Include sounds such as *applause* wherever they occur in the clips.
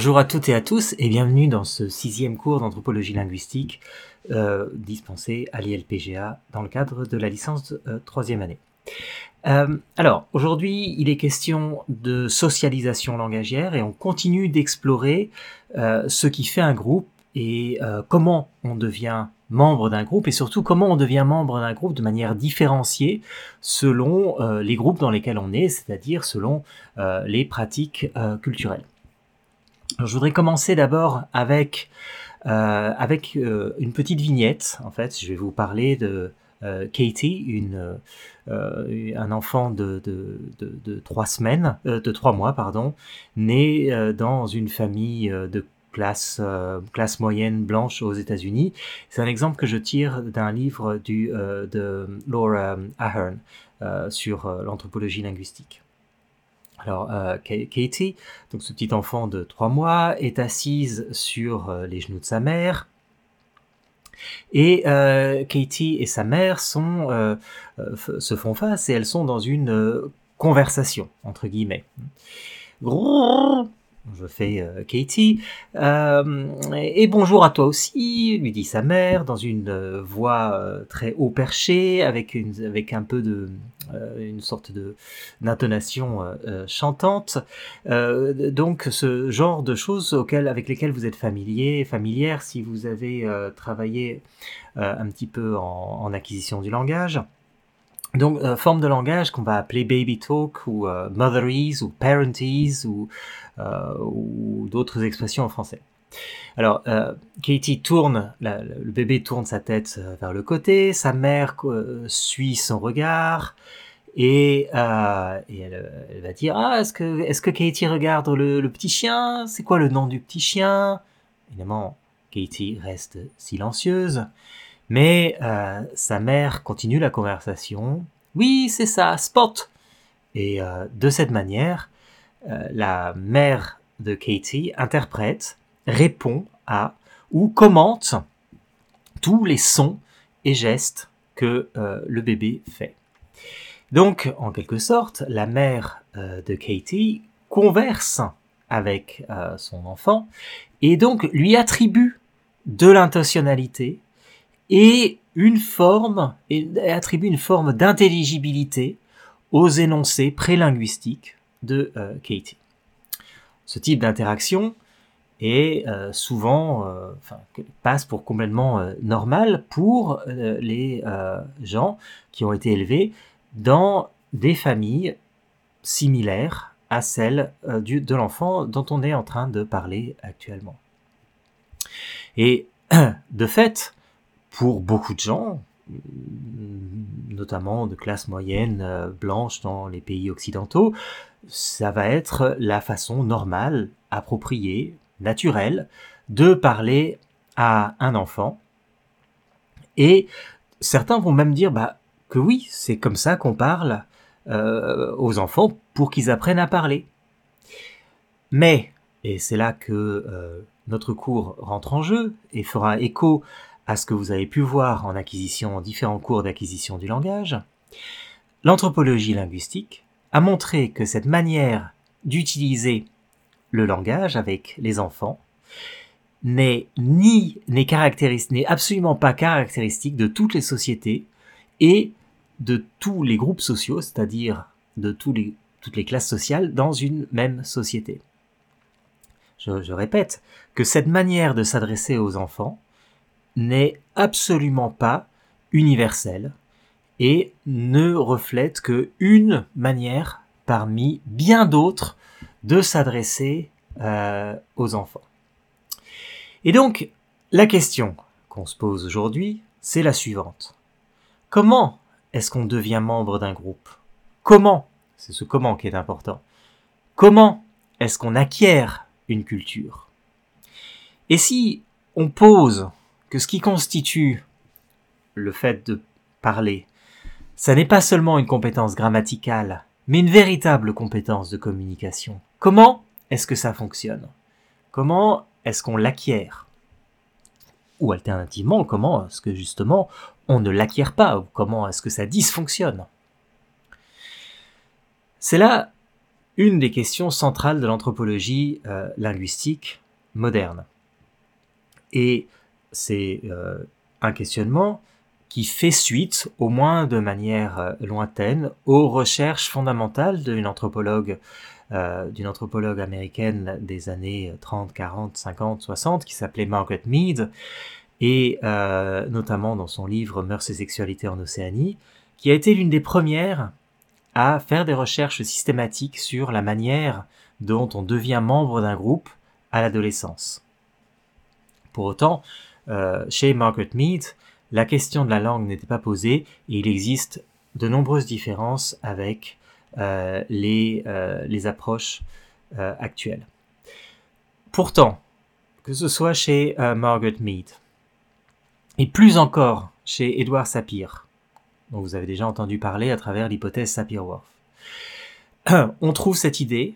Bonjour à toutes et à tous et bienvenue dans ce sixième cours d'anthropologie linguistique euh, dispensé à l'ILPGA dans le cadre de la licence euh, troisième année. Euh, alors, aujourd'hui, il est question de socialisation langagière et on continue d'explorer ce qui fait un groupe et comment on devient membre d'un groupe et surtout comment on devient membre d'un groupe de manière différenciée selon les groupes dans lesquels on est, c'est-à-dire selon les pratiques culturelles. Je voudrais commencer d'abord avec, euh, avec euh, une petite vignette. En fait, je vais vous parler de euh, Katie, un enfant de, trois semaines, de trois mois, pardon, né dans une famille de classe, classe moyenne blanche aux États-Unis. C'est un exemple que je tire d'un livre de Laura Ahern sur l'anthropologie linguistique. Alors, euh, Ka- Katie, donc ce petit enfant de trois mois, est assise sur euh, les genoux de sa mère. Et euh, Katie et sa mère se font face et elles sont dans une conversation, entre guillemets. Je fais euh, Katie. Euh, et bonjour à toi aussi, lui dit sa mère, dans une euh, voix très haut perchée, avec, une, un peu de. une sorte de d'intonation chantante. Donc ce genre de choses avec lesquelles vous êtes familier, familière si vous avez travaillé un petit peu en acquisition du langage. Donc, euh, forme de langage qu'on va appeler baby talk ou euh, motherese ou parentese ou, euh, ou d'autres expressions en français. Alors, euh, Katie tourne, le bébé tourne sa tête vers le côté, sa mère suit son regard et, elle, va dire Ah, est-ce que, est-ce que Katie regarde le, le petit chien? C'est quoi le nom du petit chien? Évidemment, Katie reste silencieuse. Mais euh, sa mère continue la conversation. Oui, c'est ça, Spot. Et euh, de cette manière, euh, la mère de Katie interprète, répond à ou commente tous les sons et gestes que le bébé fait. Donc, en quelque sorte, la mère de Katie converse avec son enfant et donc lui attribue de l'intentionnalité et une forme, attribue une forme d'intelligibilité aux énoncés prélinguistiques de euh, Katie. Ce type d'interaction est euh, souvent, euh, passe pour complètement normal pour les gens qui ont été élevés dans des familles similaires à celles de l'enfant dont on est en train de parler actuellement. Et *clears throat* de fait, pour beaucoup de gens, notamment de classe moyenne euh, blanche dans les pays occidentaux, ça va être la façon normale, appropriée, naturelle de parler à un enfant. Et certains vont même dire bah, que oui, c'est comme ça qu'on parle euh, aux enfants pour qu'ils apprennent à parler. Mais, et c'est là que euh, notre cours rentre en jeu et fera écho à ce que vous avez pu voir en acquisition, en différents cours d'acquisition du langage, l'anthropologie linguistique a montré que cette manière d'utiliser le langage avec les enfants n'est ni n'est n'est absolument pas caractéristique de toutes les sociétés et de tous les groupes sociaux, c'est-à-dire de toutes les classes sociales dans une même société. Je répète que cette manière de s'adresser aux enfants n'est absolument pas universelle et ne reflète que une manière parmi bien d'autres de s'adresser euh, aux enfants. Et donc, la question qu'on se pose aujourd'hui, c'est la suivante. Comment est-ce qu'on devient membre d'un groupe? Comment C'est ce comment qui est important. Comment est-ce qu'on acquiert une culture? Et si on pose que ce qui constitue le fait de parler, ça n'est pas seulement une compétence grammaticale, mais une véritable compétence de communication. Comment est-ce que ça fonctionne? Comment est-ce qu'on l'acquiert? Ou alternativement, comment est-ce que justement on ne l'acquiert pas? Comment est-ce que ça dysfonctionne? C'est là une des questions centrales de l'anthropologie linguistique moderne. Et c'est un questionnement qui fait suite, au moins de manière lointaine, aux recherches fondamentales d'une anthropologue euh, anthropologue américaine des années 30, 40, 50, 60 qui s'appelait Margaret Mead et euh, notamment dans son livre Mœurs et sexualité en Océanie, qui a été l'une des premières à faire des recherches systématiques sur la manière dont on devient membre d'un groupe à l'adolescence. Pour autant, euh, chez Margaret Mead, la question de la langue n'était pas posée et il existe de nombreuses différences avec euh, les, euh, les approches actuelles. Pourtant, que ce soit chez Margaret Mead, et plus encore chez Edward Sapir, dont vous avez déjà entendu parler à travers l'hypothèse Sapir-Whorf, *clears throat* on trouve cette idée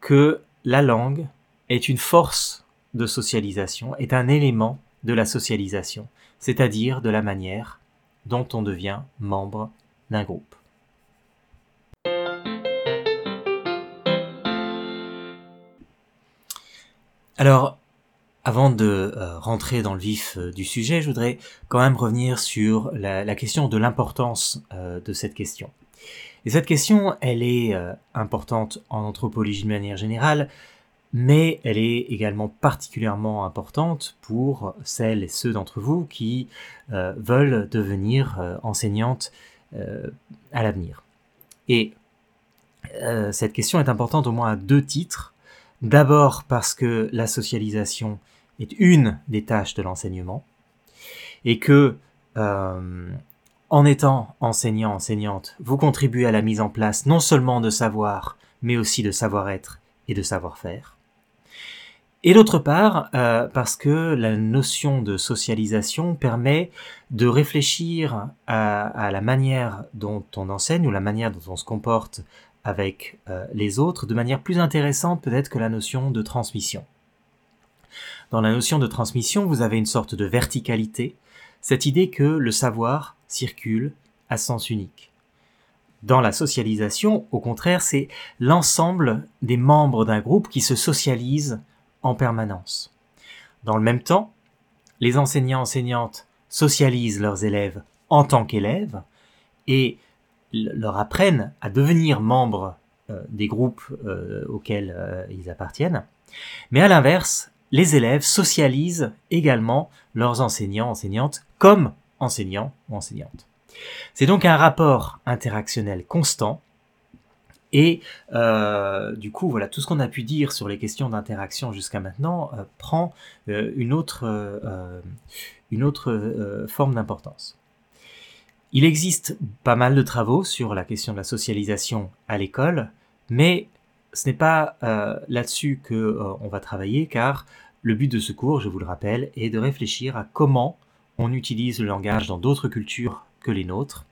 que la langue est une force de socialisation, est un élément de la socialisation, c'est-à-dire de la manière dont on devient membre d'un groupe. Alors, avant de euh, rentrer dans le vif euh, du sujet, je voudrais quand même revenir sur la, question de l'importance euh, de cette question. Et cette question, elle est importante en anthropologie de manière générale, mais elle est également particulièrement importante pour celles et ceux d'entre vous qui veulent devenir enseignantes à l'avenir. Et cette question est importante au moins à deux titres. D'abord parce que la socialisation est une des tâches de l'enseignement et que euh, en étant enseignant, enseignante, vous contribuez à la mise en place non seulement de savoir, mais aussi de savoir-être et de savoir-faire. Et d'autre part, euh, parce que la notion de socialisation permet de réfléchir à, la manière dont on enseigne ou la manière dont on se comporte avec euh, les autres de manière plus intéressante peut-être que la notion de transmission. Dans la notion de transmission, vous avez une sorte de verticalité, cette idée que le savoir circule à sens unique. Dans la socialisation, au contraire, c'est l'ensemble des membres d'un groupe qui se socialisent en permanence. Dans le même temps, les enseignants-enseignantes socialisent leurs élèves en tant qu'élèves, et leur apprennent à devenir membres euh, des groupes euh, auxquels euh, ils appartiennent. Mais à l'inverse, les élèves socialisent également leurs enseignants, enseignantes comme enseignants ou enseignantes. C'est donc un rapport interactionnel constant et du coup, voilà, tout ce qu'on a pu dire sur les questions d'interaction jusqu'à maintenant prend une autre, une autre forme d'importance. Il existe pas mal de travaux sur la question de la socialisation à l'école, mais ce n'est pas euh, là-dessus que euh, on va travailler, car le but de ce cours, je vous le rappelle, est de réfléchir à comment on utilise le langage dans d'autres cultures que les nôtres,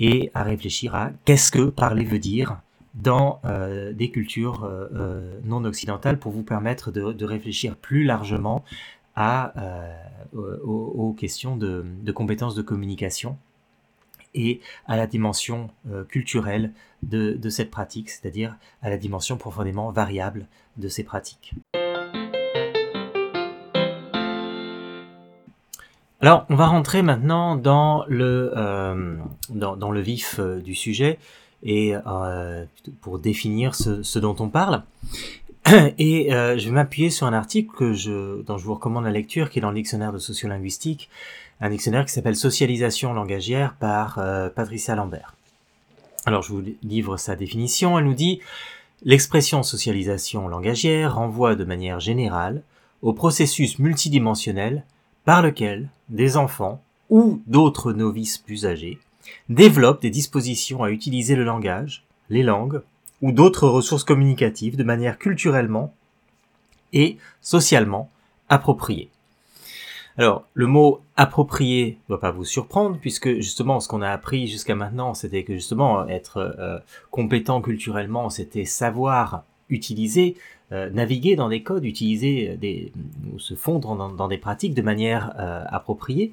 et à réfléchir à qu'est-ce que parler veut dire dans euh, des cultures non occidentales pour vous permettre de réfléchir plus largement à, euh, aux, questions de, compétences de communication et à la dimension euh, culturelle de, de, cette pratique, c'est-à-dire à la dimension profondément variable de ces pratiques. Alors, on va rentrer maintenant dans le, euh, dans, le vif du sujet et pour définir ce, dont on parle. *clears throat* Et euh, je vais m'appuyer sur un article que je, dont je vous recommande la lecture, qui est dans le dictionnaire de sociolinguistique, un dictionnaire qui s'appelle Socialisation langagière par euh, Patricia Lambert. Alors je vous livre sa définition, elle nous dit L'expression socialisation langagière renvoie de manière générale au processus multidimensionnel par lequel des enfants ou d'autres novices plus âgés développent des dispositions à utiliser le langage, les langues ou d'autres ressources communicatives de manière culturellement et socialement appropriée. Alors, le mot approprié ne doit pas vous surprendre, puisque justement, ce qu'on a appris jusqu'à maintenant, c'était que justement, être euh, compétent culturellement, c'était savoir utiliser, euh, naviguer dans des codes, utiliser des, ou se fondre dans, des pratiques de manière euh, appropriée.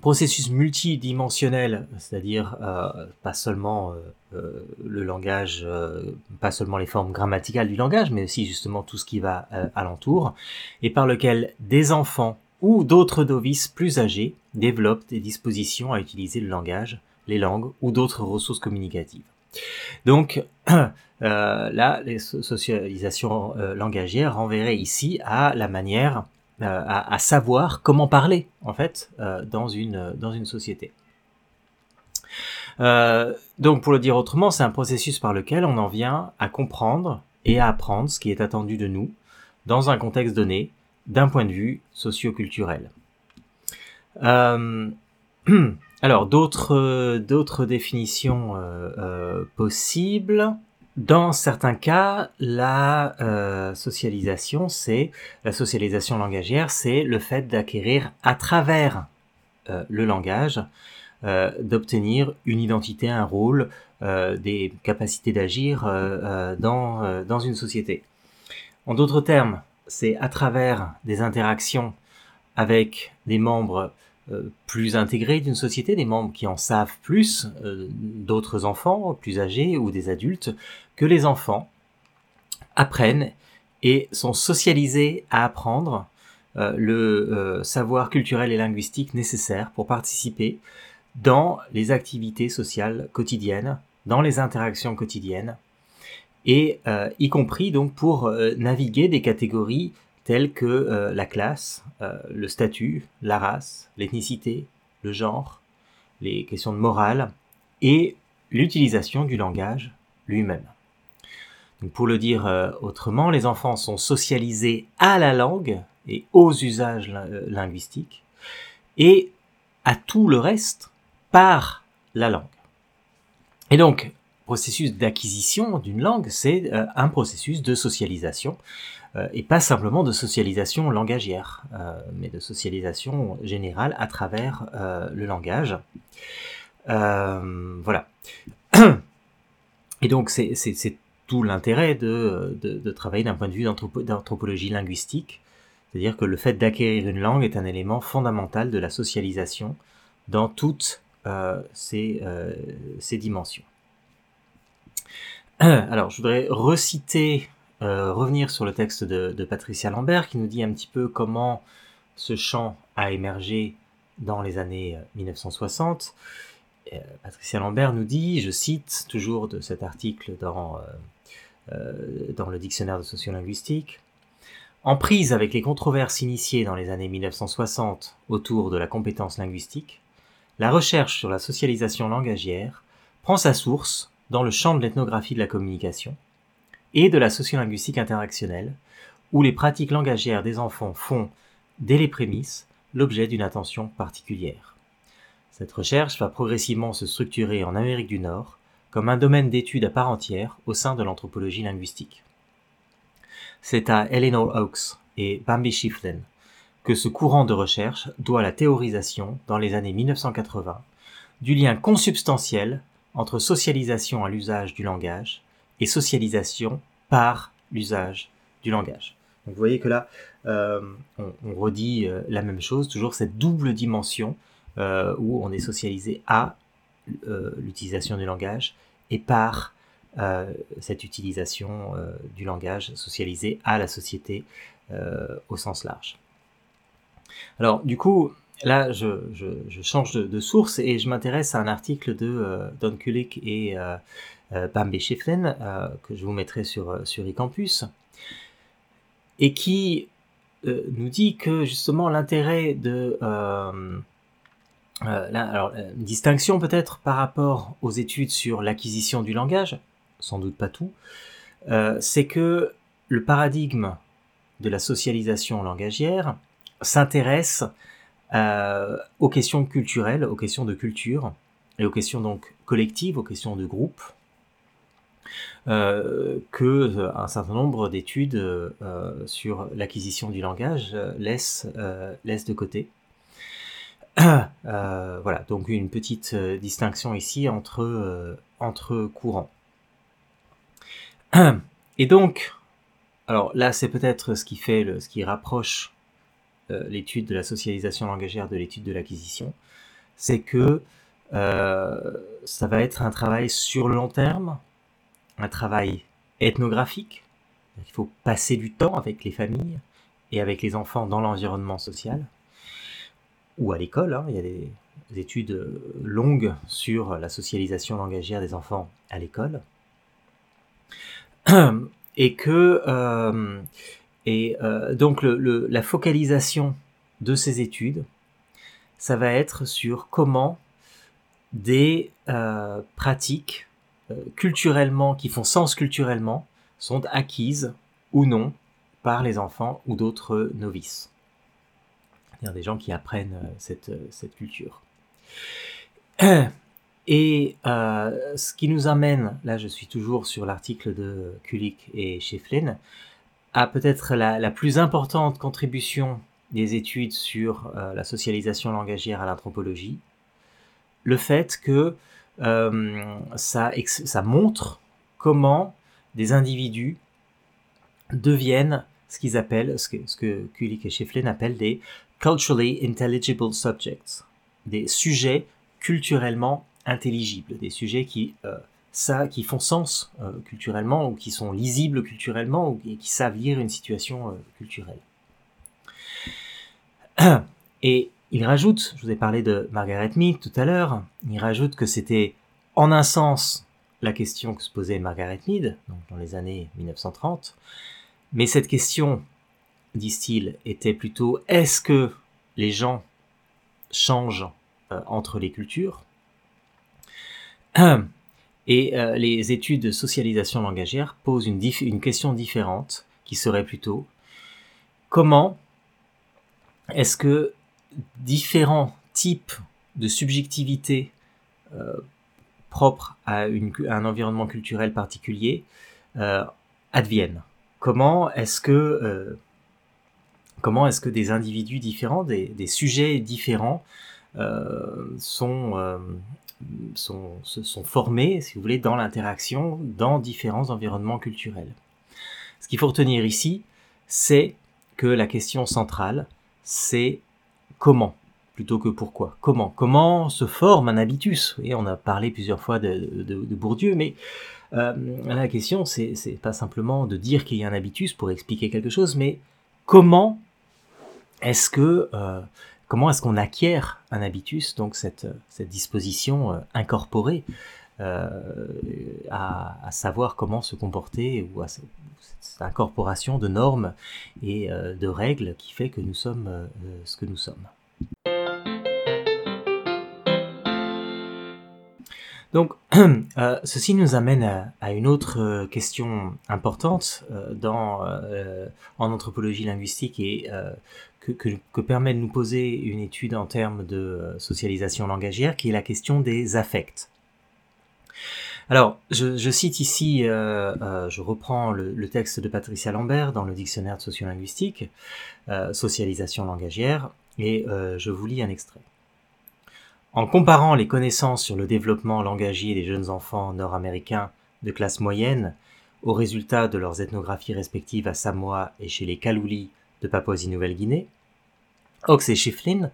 processus multidimensionnel, c'est-à-dire euh, pas seulement euh, le langage, pas seulement les formes grammaticales du langage, mais aussi justement tout ce qui va alentour, et par lequel des enfants ou d'autres novices plus âgés développent des dispositions à utiliser le langage, les langues ou d'autres ressources communicatives. Donc *clears throat* là, les socialisations langagières renverraient ici à la manière euh, à, savoir comment parler en fait euh, dans une dans une société. Euh, donc pour le dire autrement, c'est un processus par lequel on en vient à comprendre et à apprendre ce qui est attendu de nous dans un contexte donné d'un point de vue socio-culturel. *clears throat* alors d'autres d'autres définitions possibles. Dans certains cas, la euh, socialisation, c'est la socialisation langagière, c'est le fait d'acquérir à travers euh, le langage, euh, d'obtenir une identité, un rôle, des capacités d'agir dans, dans une société. En d'autres termes, c'est à travers des interactions avec des membres euh, plus intégrés d'une société, des membres qui en savent plus, euh, d'autres enfants plus âgés ou des adultes, que les enfants apprennent et sont socialisés à apprendre euh, le savoir culturel et linguistique nécessaire pour participer dans les activités sociales quotidiennes, dans les interactions quotidiennes, et y compris donc pour naviguer des catégories telles que euh, la classe, euh, le statut, la race, l'ethnicité, le genre, les questions de morale et l'utilisation du langage lui-même. Pour le dire euh, autrement, les enfants sont socialisés à la langue et aux usages linguistiques et à tout le reste par la langue. Et donc, processus d'acquisition d'une langue, c'est un processus de socialisation euh, et pas simplement de socialisation langagière, euh, mais de socialisation générale à travers euh, le langage. voilà. Et donc c'est tout l'intérêt de, travailler d'un point de vue d'anthropologie linguistique, c'est-à-dire que le fait d'acquérir une langue est un élément fondamental de la socialisation dans toutes ces, dimensions. *clears throat* Alors, je voudrais reciter euh, revenir sur le texte de, Patricia Lambert qui nous dit un petit peu comment ce champ a émergé dans les années 1960. Euh, euh, Patricia Lambert nous dit, je cite toujours de cet article dans le dictionnaire de sociolinguistique, en prise avec les controverses initiées dans les années 1960 autour de la compétence linguistique, la recherche sur la socialisation langagière prend sa source dans le champ de l'ethnographie de la communication, et de la sociolinguistique interactionnelle, où les pratiques langagières des enfants font, dès les prémices, l'objet d'une attention particulière. Cette recherche va progressivement se structurer en Amérique du Nord comme un domaine d'étude à part entière au sein de l'anthropologie linguistique. C'est à Eleanor Oakes et Bambi Schifflin que ce courant de recherche doit la théorisation, dans les années 1980, du lien consubstantiel entre socialisation à l'usage du langage et socialisation par l'usage du langage. Donc vous voyez que là, euh, on, redit euh, la même chose, toujours cette double dimension euh, où on est socialisé à l'utilisation du langage et par cette utilisation du langage socialisé à la société au sens large. Alors du coup, là, je, change de, source et je m'intéresse à un article de Don Kulik et euh, Bambi Schifflin, euh, que je vous mettrai sur, euh, sur eCampus, et qui nous dit que justement l'intérêt de... alors, une distinction peut-être par rapport aux études sur l'acquisition du langage, sans doute pas tout, c'est que le paradigme de la socialisation langagière s'intéresse aux questions culturelles, aux questions de culture, et aux questions donc collectives, aux questions de groupe, euh, que euh, un certain nombre d'études euh, sur l'acquisition du langage laissent, laissent de côté. *clears throat* voilà, donc une petite distinction ici entre, entre courants. *clears throat* Et donc, alors là, c'est peut-être ce qui fait, le, ce qui rapproche l'étude de la socialisation langagière de l'étude de l'acquisition. c'est que ça va être un travail sur le long terme, un travail ethnographique. Il faut passer du temps avec les familles et avec les enfants dans l'environnement social ou à l'école. Hein. Il y a des, études longues sur la socialisation langagière des enfants à l'école. *clears throat* Et que euh, et euh, donc la focalisation de ces études, ça va être sur comment des euh, pratiques culturellement qui font sens culturellement sont acquises ou non par les enfants ou d'autres novices. C'est-à-dire des gens qui apprennent euh, cette, euh, culture. *clears throat* Et euh, ce qui nous amène, là je suis toujours sur l'article de Kulik et Shefflin, à peut-être la, plus importante contribution des études sur la socialisation langagière à l'anthropologie, le fait que ça, ça montre comment des individus deviennent ce qu'ils appellent, ce que, ce Kulik et Shefflin appellent des culturally intelligible subjects, des sujets culturellement intelligibles, des sujets qui, euh, ça, qui font sens euh, culturellement ou qui sont lisibles culturellement ou qui, savent lire une situation euh, culturelle. *clears throat* Et il rajoute, je vous ai parlé de Margaret Mead tout à l'heure, il rajoute que c'était en un sens la question que se posait Margaret Mead dans les années 1930, mais cette question, disent-ils, était plutôt est-ce que les gens changent euh, entre les cultures? *clears throat* Et euh, les études de socialisation langagière posent une, question différente qui serait plutôt comment est-ce que différents types de subjectivité euh, propres à, un environnement culturel particulier adviennent? Comment est-ce que euh, des individus différents, des, sujets différents euh, sont, euh, sont, formés, si vous voulez, dans l'interaction dans différents environnements culturels. Ce qu'il faut retenir ici, c'est que la question centrale, c'est comment plutôt que pourquoi. Comment? Comment se forme un habitus? Et on a parlé plusieurs fois de, de Bourdieu, mais euh, la question, c'est pas simplement de dire qu'il y a un habitus pour expliquer quelque chose, mais comment est-ce que euh, comment est-ce qu'on acquiert un habitus, donc cette, cette disposition euh, incorporée à, savoir comment se comporter ou à cette incorporation de normes et de règles qui fait que nous sommes ce que nous sommes. Donc, *clears throat* euh, ceci nous amène à, une autre euh, question importante euh, dans, en anthropologie linguistique et que, permet de nous poser une étude en termes de socialisation langagière, qui est la question des affects. Alors, je, cite ici, je reprends le, texte de Patricia Lambert dans le dictionnaire de sociolinguistique, socialisation langagière, et je vous lis un extrait. En comparant les connaissances sur le développement langagier des jeunes enfants nord-américains de classe moyenne aux résultats de leurs ethnographies respectives à Samoa et chez les Kaluli de Papouasie-Nouvelle-Guinée, Ox et Schifflin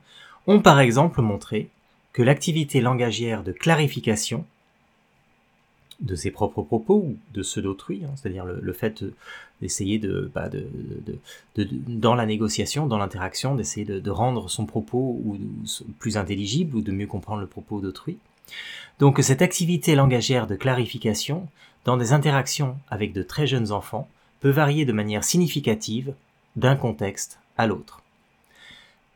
ont par exemple montré que l'activité langagière de clarification de ses propres propos ou de ceux d'autrui, hein, c'est-à-dire le, fait d'essayer bah, de, dans la négociation, dans l'interaction, d'essayer de, rendre son propos plus intelligible ou de mieux comprendre le propos d'autrui. Donc cette activité langagière de clarification, dans des interactions avec de très jeunes enfants, peut varier de manière significative d'un contexte à l'autre.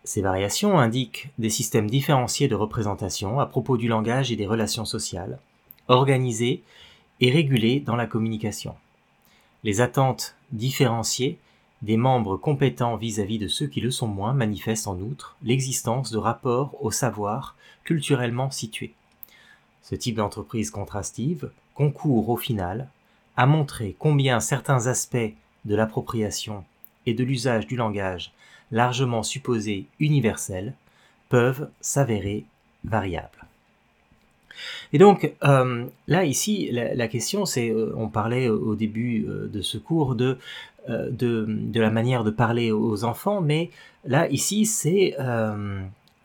Ces variations indiquent des systèmes différenciés de représentation à propos du langage et des relations sociales, organisée et régulée dans la communication. Les attentes différenciées des membres compétents vis-à-vis de ceux qui le sont moins manifestent en outre l'existence de rapports au savoir culturellement situés. Ce type d'entreprise contrastive concourt au final à montrer combien certains aspects de l'appropriation et de l'usage du langage largement supposés universels peuvent s'avérer variables. Et donc euh, là ici, la, question c'est, euh, on parlait au début euh, de ce cours de, de, la manière de parler aux enfants, mais là ici c'est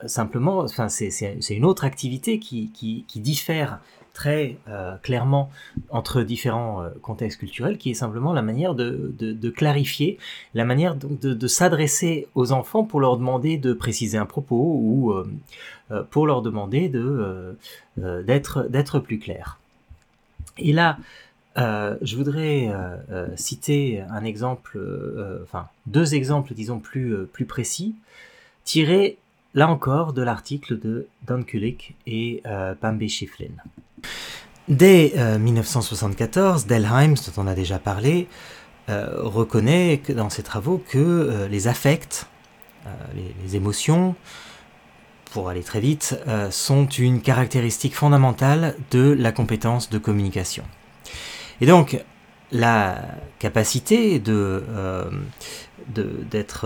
simplement, enfin, c'est une autre activité qui, diffère très euh, clairement entre différents euh, contextes culturels, qui est simplement la manière de, clarifier, la manière de, s'adresser aux enfants pour leur demander de préciser un propos ou euh, pour leur demander de d'être plus clair. Et là, je voudrais citer un exemple, enfin deux exemples, disons plus précis, tirés là encore de l'article de Don Kulik et Pambe Shiflin. Dès 1974, euh, Delheim, dont on a déjà parlé, euh, reconnaît que, dans ses travaux que euh, les affects, les, émotions, pour aller très vite, sont une caractéristique fondamentale de la compétence de communication. Et donc, la capacité de, d'être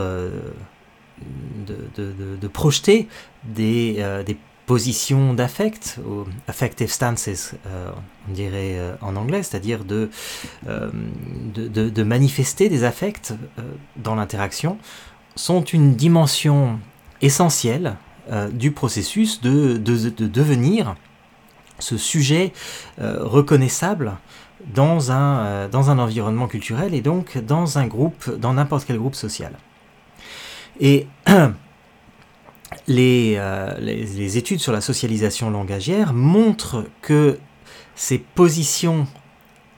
de, projeter des, des position d'affect, affective stances, euh, on dirait euh, en anglais, c'est-à-dire de, euh, de, manifester des affects dans l'interaction, sont une dimension essentielle du processus de, devenir ce sujet reconnaissable dans un, dans un environnement culturel et donc dans un groupe, dans n'importe quel groupe social. Et *clears throat* Euh, les, études sur la socialisation langagière montrent que ces positions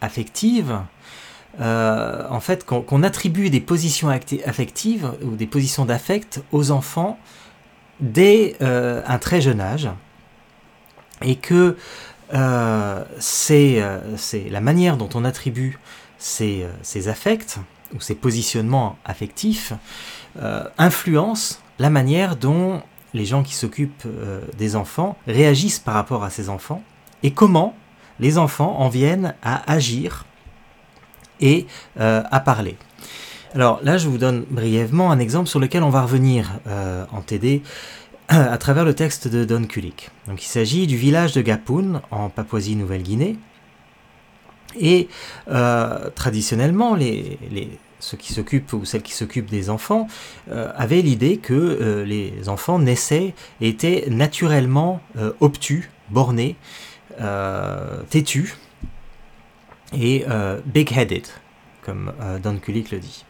affectives, euh, en fait, qu'on attribue des positions affectives ou des positions d'affect aux enfants dès euh, un très jeune âge, et que c'est la manière dont on attribue ces, ces, affects ou ces positionnements affectifs influence la manière dont les gens qui s'occupent euh, des enfants réagissent par rapport à ces enfants et comment les enfants en viennent à agir et euh, à parler. Alors là, je vous donne brièvement un exemple sur lequel on va revenir euh, en TD à travers le texte de Don Kulik. Donc il s'agit du village de Gapun en Papouasie-Nouvelle-Guinée. Et traditionnellement, les, ceux qui s'occupent ou celles qui s'occupent des enfants euh, avaient l'idée que euh, les enfants naissaient et étaient naturellement euh, obtus, bornés, têtus et big-headed, comme Don Kulik le dit.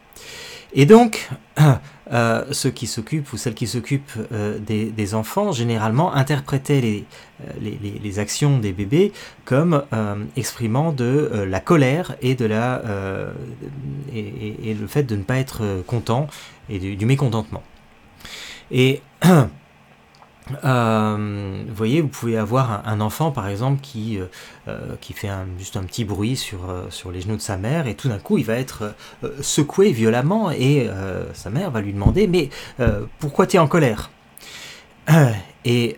Et donc, *clears throat* euh, ceux qui s'occupent ou celles qui s'occupent euh, des, enfants, généralement, interprétaient les, euh, actions des bébés comme exprimant de la colère et, de la, et, le fait de ne pas être content et du mécontentement. Et *clears throat* Euh, vous voyez, vous pouvez avoir un, enfant, par exemple, qui, euh, euh, qui fait juste un petit bruit sur, sur les genoux de sa mère, et tout d'un coup, il va être secoué violemment, et sa mère va lui demander, mais pourquoi tu es en colère? Et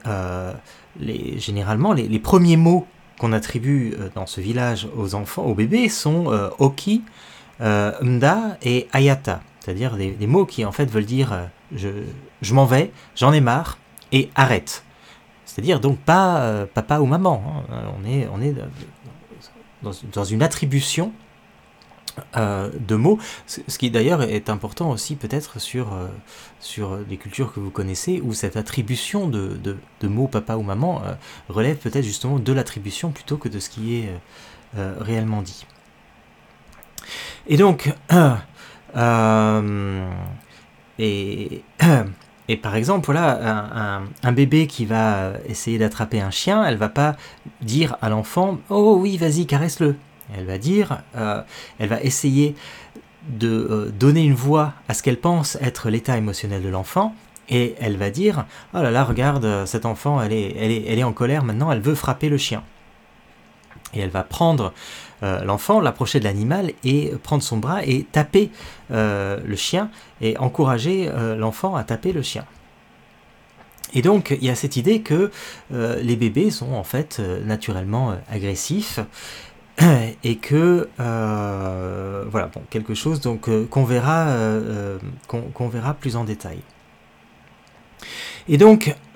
généralement, les, premiers mots qu'on attribue dans ce village aux enfants, aux bébés, sont Oki, Mda et Ayata, c'est-à-dire des, des, mots qui en fait veulent dire je, je m'en vais, j'en ai marre, et arrête. C'est-à-dire donc pas euh, papa ou maman. Hein. On est, on est dans, une attribution euh, de mots, ce qui d'ailleurs est important aussi peut-être sur, euh, sur des cultures que vous connaissez, où cette attribution de, de, mots papa ou maman relève peut-être justement de l'attribution plutôt que de ce qui est réellement dit. Et donc, *coughs* et *coughs* et par exemple, voilà, un, bébé qui va essayer d'attraper un chien, elle va pas dire à l'enfant Oh oui, vas-y, caresse-le. Elle va dire, euh, elle va essayer de euh, donner une voix à ce qu'elle pense être l'état émotionnel de l'enfant, et elle va dire Oh là là, regarde, cet enfant, elle est, elle est, elle est en colère maintenant, elle veut frapper le chien. Et elle va prendre euh, l'enfant, l'approcher de l'animal et prendre son bras et taper euh, le chien et encourager euh, l'enfant à taper le chien. Et donc il y a cette idée que les bébés sont en fait naturellement agressifs *clears throat* et que voilà bon, quelque chose donc qu'on verra verra plus en détail. Et donc *clears throat*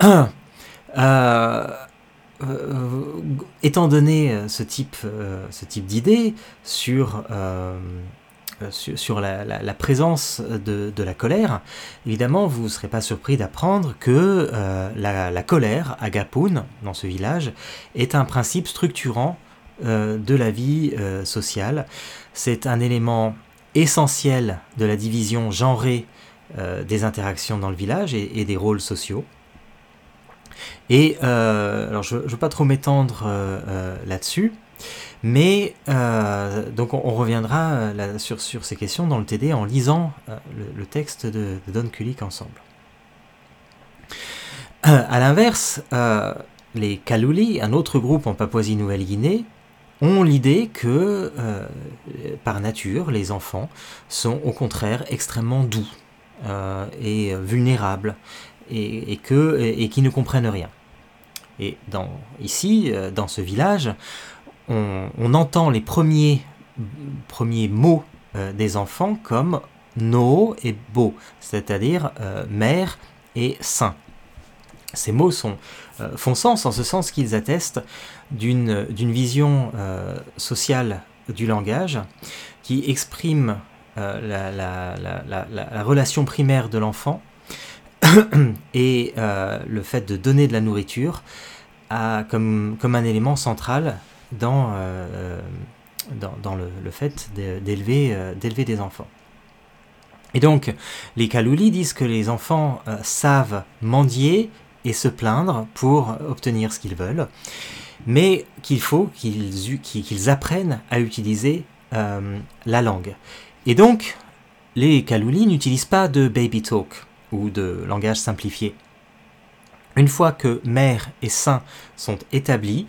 étant donné euh, ce type, euh, type d'idée sur sur, la, présence de, la colère, évidemment, vous ne serez pas surpris d'apprendre que la, colère, à Gapoun, dans ce village, est un principe structurant de la vie sociale. C'est un élément essentiel de la division genrée des interactions dans le village et des rôles sociaux. Et euh, alors je ne veux pas trop m'étendre euh, euh, là-dessus, mais donc on, reviendra sur, ces questions dans le TD en lisant le, texte de, Don Kulik ensemble. à l'inverse, les Kaluli, un autre groupe en Papouasie-Nouvelle-Guinée, ont l'idée que par nature, les enfants sont au contraire extrêmement doux et vulnérables et, et, qui ne comprennent rien. Et dans, ici, euh, dans ce village, on, entend les premiers, mots euh, des enfants comme no et beau, c'est-à-dire euh, mère et saint. Ces mots font sens en ce sens qu'ils attestent d'une vision sociale du langage qui exprime la, relation primaire de l'enfant *coughs* et euh, le fait de donner de la nourriture a comme, un élément central dans, euh, dans, le, fait d'élever euh, des enfants. Et donc, les Kalouli disent que les enfants savent mendier et se plaindre pour obtenir ce qu'ils veulent, mais qu'il faut qu'ils apprennent à utiliser la langue. Et donc, les Kalouli n'utilisent pas de baby talk ou de langage simplifié. Une fois que mère et saint sont établis,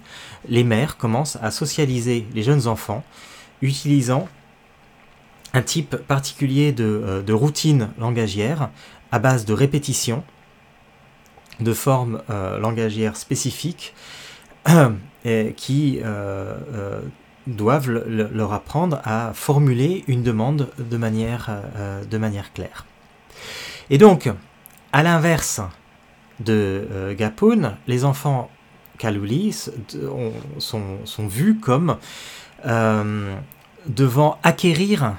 les mères commencent à socialiser les jeunes enfants utilisant un type particulier de, euh, routine langagière à base de répétition, de formes euh, langagières spécifiques *clears throat* qui euh, doivent leur apprendre à formuler une demande de de manière claire. Et donc, à l'inverse de euh, Gapoun, les enfants Kalouli sont, vus comme euh, devant acquérir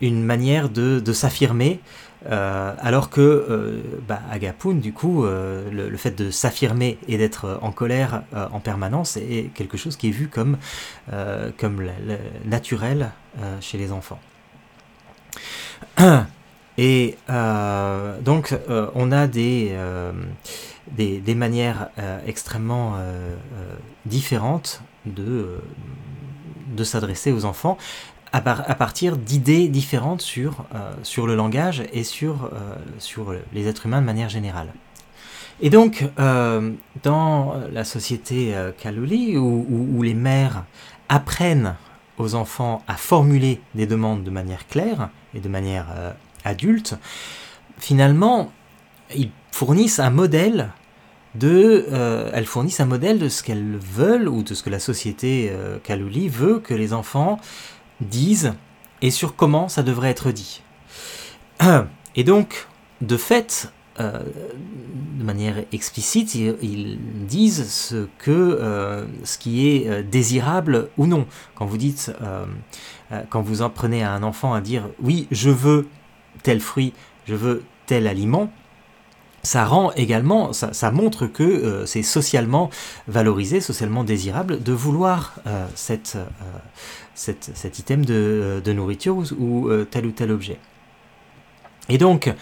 une manière de, s'affirmer, euh, alors que bah, à Gapoun, du coup, le, fait de s'affirmer et d'être en colère en permanence est quelque chose qui est vu comme, comme naturel chez les enfants. *clears throat* Et euh, donc, euh, on a des, euh, des, manières extrêmement différentes de, de s'adresser aux enfants à, partir d'idées différentes sur, sur le langage et sur, sur les êtres humains de manière générale. Et donc, dans la société Kaluli, où, où, les mères apprennent aux enfants à formuler des demandes de manière claire et de manière adultes, finalement, ils fournissent un modèle de, euh, elles fournissent un modèle de ce qu'elles veulent ou de ce que la société euh, Kalouli veut que les enfants disent et sur comment ça devrait être dit. Et donc, de fait, euh, de manière explicite, ils, disent ce que ce qui est désirable ou non. Quand vous dites, quand vous en prenez à un enfant à dire oui, je veux tel fruit, je veux tel aliment, ça rend également, ça, montre que euh, c'est socialement valorisé, socialement désirable de vouloir euh, euh, cet item de, nourriture ou, tel ou tel objet. Et donc,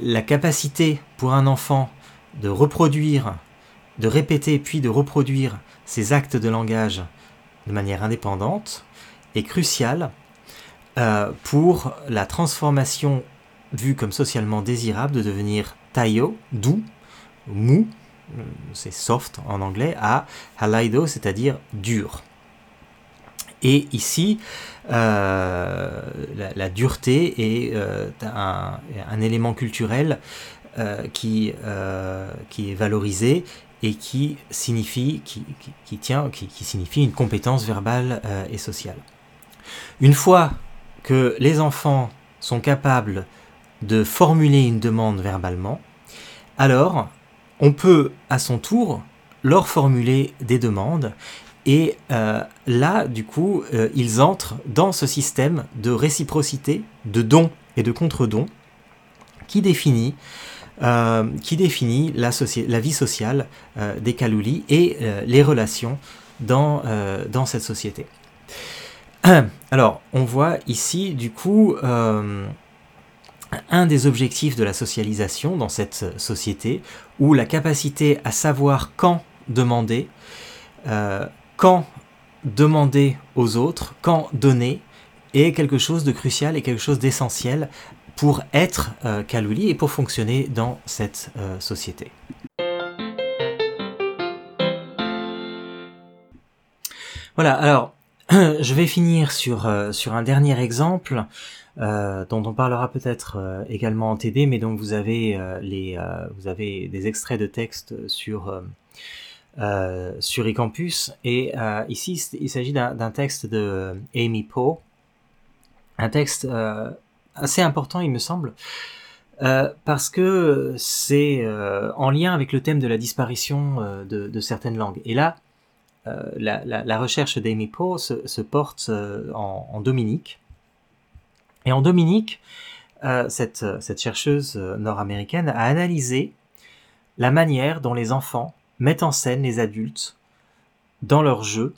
la capacité pour un enfant de reproduire, de répéter puis de reproduire ses actes de langage de manière indépendante est cruciale pour la transformation vu comme socialement désirable de devenir tayo, doux, mou, euh, c'est soft en anglais, à halaido, c'est-à-dire dur. Et ici, euh, la, dureté est euh, un, élément culturel qui, qui est valorisé et qui signifie, qui, qui, tient, qui, qui, signifie une compétence verbale et sociale. Une fois que les enfants sont capables de formuler une demande verbalement, alors on peut à son tour leur formuler des demandes Et là, du coup, ils entrent dans ce système de réciprocité, de dons et de contre-dons, qui définit qui définit la, vie sociale des Kaloulis et les relations dans, cette société. *clears throat* Alors, on voit ici, du coup, euh, un des objectifs de la socialisation dans cette société, où la capacité à savoir quand demander, euh, quand demander aux autres, quand donner, est quelque chose de crucial et quelque chose d'essentiel pour être euh, Kalouli et pour fonctionner dans cette société. Voilà, alors *clears throat* je vais finir sur, euh, sur un dernier exemple euh, dont on parlera peut-être euh, également en TD, mais avez, les, vous avez des extraits de texte sur, sur eCampus. Et ici, il s'agit d'un texte de Amy Poe, un texte assez important, il me semble. parce que c'est en lien avec le thème de la disparition de, certaines langues. Et là, euh, la, recherche d'Amy Poe se, porte euh, en, Dominique. Et en Dominique, euh, cette, chercheuse nord-américaine a analysé la manière dont les enfants mettent en scène les adultes dans leur jeu,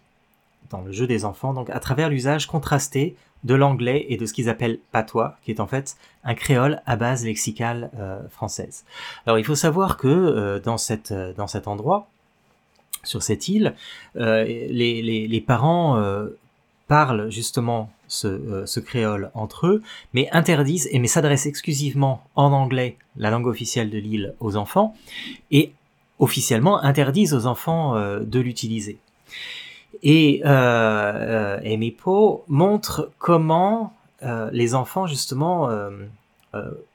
dans le jeu des enfants, donc à travers l'usage contrasté de l'anglais et de ce qu'ils appellent patois, qui est en fait un créole à base lexicale française. Alors il faut savoir que dans, cet endroit, sur cette île, euh, les, parents euh, parlent justement euh, ce, créole entre eux, mais interdisent, et mais s'adressent exclusivement en anglais, la langue officielle de l'île, aux enfants, et officiellement interdisent aux enfants de l'utiliser. Et euh, Poe montre comment les enfants justement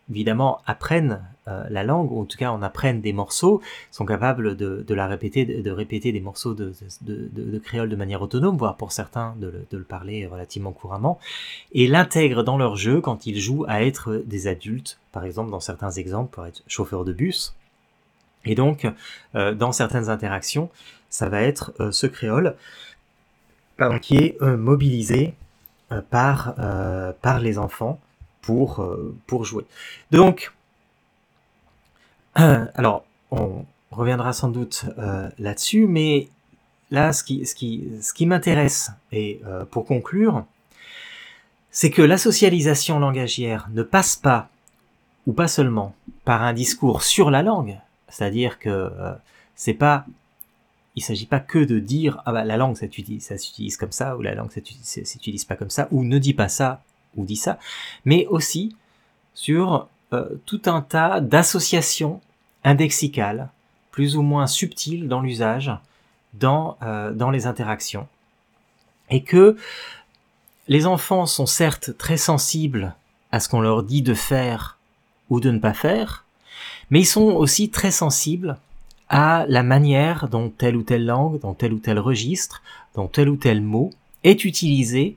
évidemment apprennent euh, la langue, ou en tout cas on apprenne des morceaux, sont capables de, la répéter, de, répéter des morceaux de, créole de manière autonome, voire pour certains de le, parler relativement couramment, et l'intègrent dans leur jeu quand ils jouent à être des adultes, par exemple dans certains exemples pour être chauffeur de bus. Et donc, euh, dans certaines interactions, ça va être euh, ce créole qui est mobilisé par, par les enfants pour, pour jouer. Donc, alors, on reviendra sans doute euh, là-dessus, mais là, ce qui, m'intéresse, et euh, pour conclure, c'est que la socialisation langagière ne passe pas, ou pas seulement, par un discours sur la langue, c'est-à-dire que euh, c'est pas, il s'agit pas que de dire ah bah la langue ça s'utilise comme ça ou la langue ça s'utilise pas comme ça ou ne dit pas ça ou dit ça, mais aussi sur euh, tout un tas d'associations indexicales, plus ou moins subtiles dans l'usage, dans, euh, dans les interactions. Et que les enfants sont certes très sensibles à ce qu'on leur dit de faire ou de ne pas faire, mais ils sont aussi très sensibles à la manière dont telle ou telle langue, dans tel ou tel registre, dont tel ou tel mot est utilisé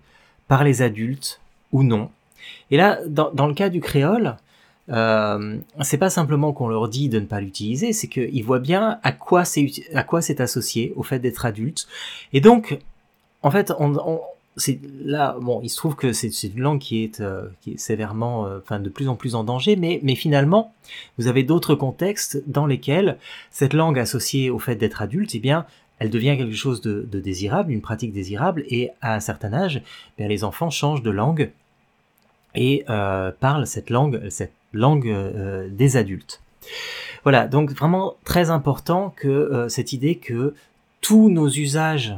par les adultes ou non. Et là, dans, dans le cas du créole, euh, c'est pas simplement qu'on leur dit de ne pas l'utiliser, c'est qu'ils voient bien à quoi c'est à quoi c'est associé au fait d'être adulte. Et donc, en fait, on, c'est là, bon, il se trouve que c'est une langue qui est, euh, qui est sévèrement, euh, enfin, de plus en plus en danger, mais, mais finalement, vous avez d'autres contextes dans lesquels cette langue associée au fait d'être adulte, eh bien, elle devient quelque chose de, de, désirable, une pratique désirable, et à un certain âge, eh les enfants changent de langue et euh, parlent cette langue, cette langue euh, des adultes. Voilà, donc vraiment très important que euh, cette idée que tous nos usages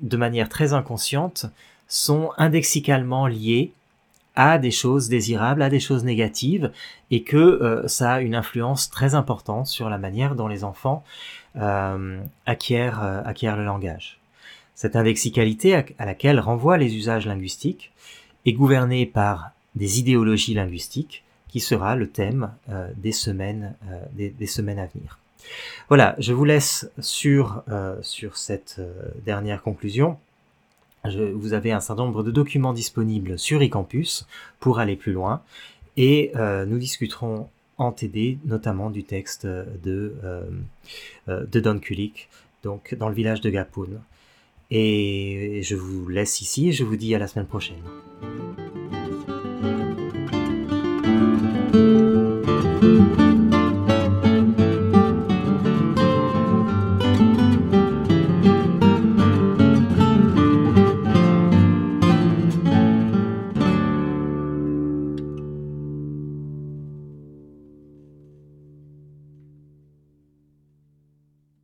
de manière très inconsciente sont indexicalement liés à des choses désirables, à des choses négatives, et que euh, ça a une influence très importante sur la manière dont les enfants acquièrent, acquièrent le langage. Cette indexicalité à laquelle renvoient les usages linguistiques est gouvernée par des idéologies linguistiques qui sera le thème euh, des semaines euh, des, semaines à venir. Voilà, je vous laisse sur euh, sur cette dernière conclusion. Vous avez un certain nombre de documents disponibles sur eCampus pour aller plus loin et nous discuterons en TD, notamment du texte de, de Don Kulik, donc dans le village de Gapoun. Et je vous laisse ici et je vous dis à la semaine prochaine.